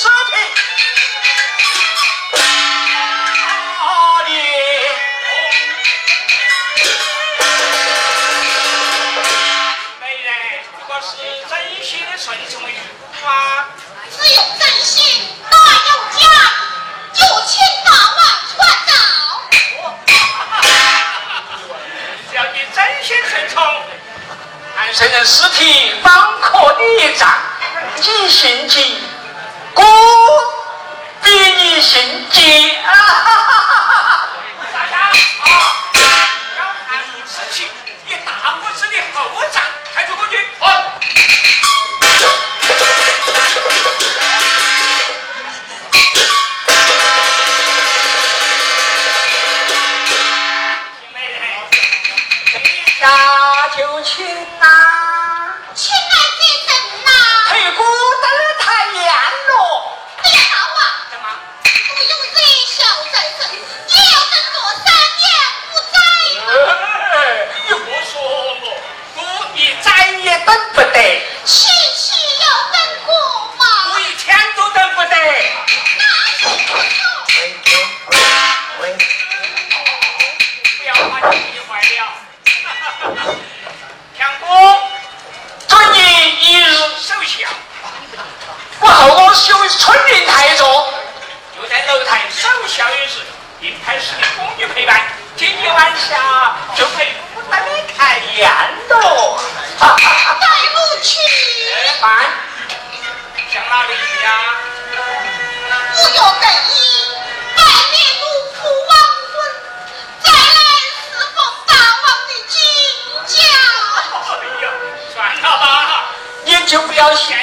尸体，你，美人，若是真心的顺从于我，只有真心哪有家，就请大王传召，只要你真心顺从，按圣人尸体方可立葬，你心急。y'all.